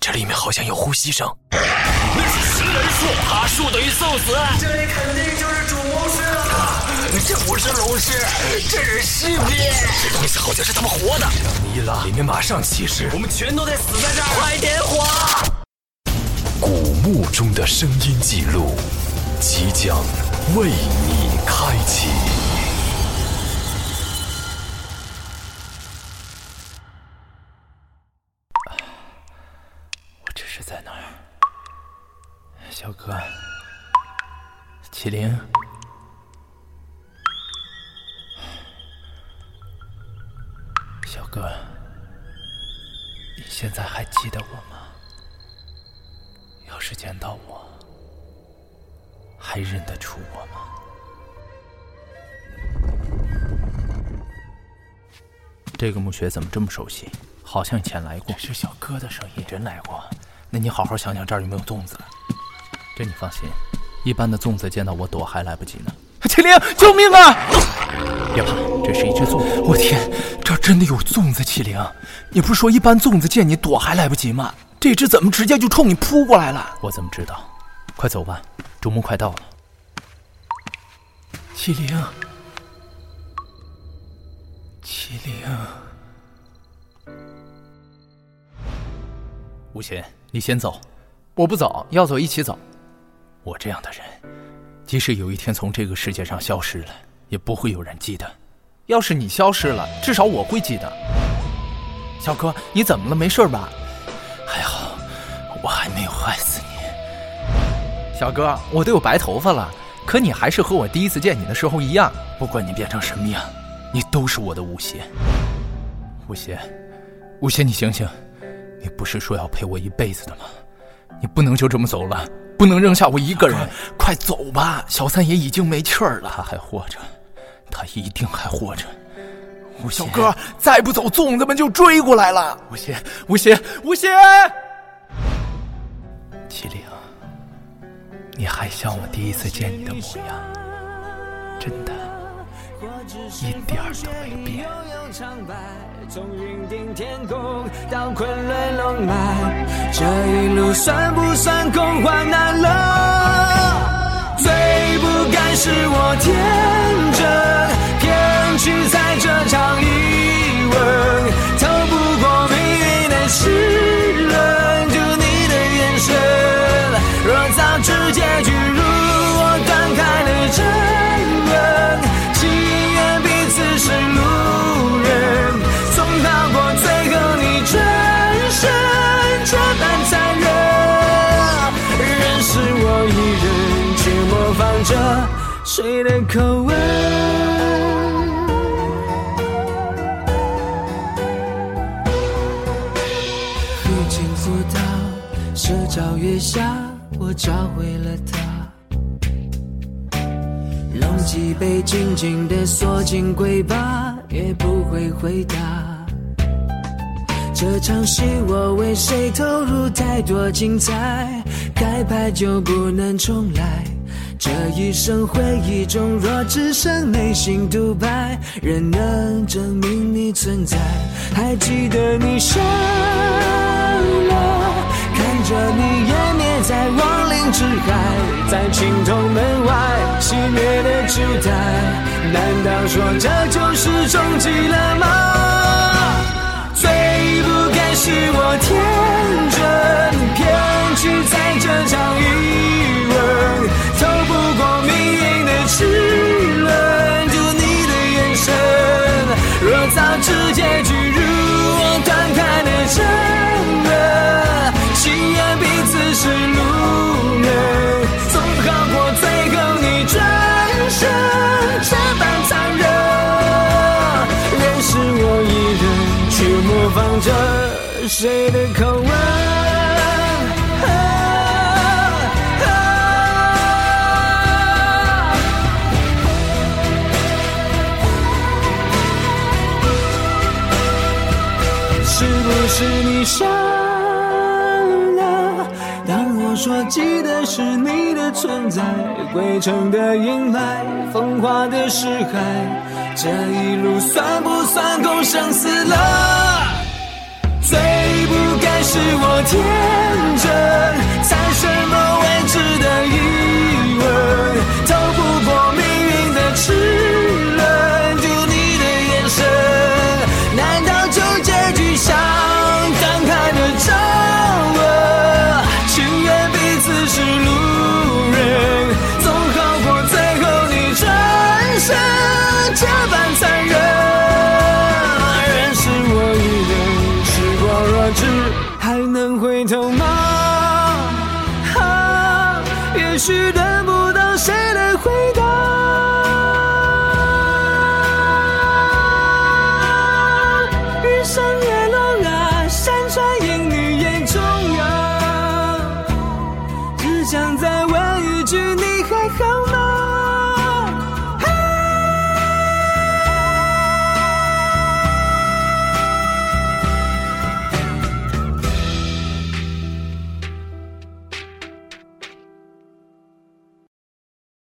这里面好像有呼吸声。那是食人树，爬树等于送死。这里肯定就是主谋室了。这不是龙尸，这是尸变。这东西好像是他们活的。等了，里面马上起尸，我们全都得死在这儿。快点火！古墓中的声音记录即将为你开启。我这是在哪儿？小哥，麒麟，小哥，你现在还记得我吗？要是见到我，还认得出我吗？这个墓穴怎么这么熟悉？好像以前来过。这是小哥的声音，真来过？那你好好想想这儿有没有粽子。这你放心，一般的粽子见到我躲还来不及呢。麒麟，救命啊！别怕，这是一只粽子。我天，这真的有粽子！麒麟，你不是说一般粽子见你躲还来不及吗？这只怎么直接就冲你扑过来了？我怎么知道？快走吧，主墓快到了。麒麟，麒麟，吴邪，你先走，我不走，要走一起走。我这样的人，即使有一天从这个世界上消失了，也不会有人记得。要是你消失了，至少我会记得。小哥，你怎么了？没事吧？还好，我还没有害死你。小哥，我都有白头发了，可你还是和我第一次见你的时候一样。不管你变成什么样，你都是我的吴邪。吴邪，吴邪，你醒醒！你不是说要陪我一辈子的吗？你不能就这么走了，不能扔下我一个人！快走吧，小三爷已经没气儿了，他还活着，他一定还活着。吴邪，小哥，再不走，粽子们就追过来了！吴邪，吴邪，吴邪！麒麟，你还像我第一次见你的模样，真的，一点儿都没变。从云顶天宫到昆仑龙脉，这一路算不算空欢难了？最不该是我天真，偏去谁的口吻。如今古道，蛇照月下，我找回了他。龙脊被紧紧地锁进龟巴，也不会回答。这场戏我为谁投入太多精彩？开拍就不能重来。这一生回忆中，若只剩内心独白，仍能证明你存在。还记得你笑了，看着你湮灭在亡灵之海，在青铜门外熄灭的烛台，难道说这就是终极了吗？最不该是我天真，偏去在这场雨结局如我断开了争论，情愿彼此是路人，总好过最后你转身这般残忍。仍是我一人却模仿着谁的口吻。是你傻了？当我说记得是你的存在，归程的阴霾，风化的尸骸，这一路算不算共生死了？最不该是我天是的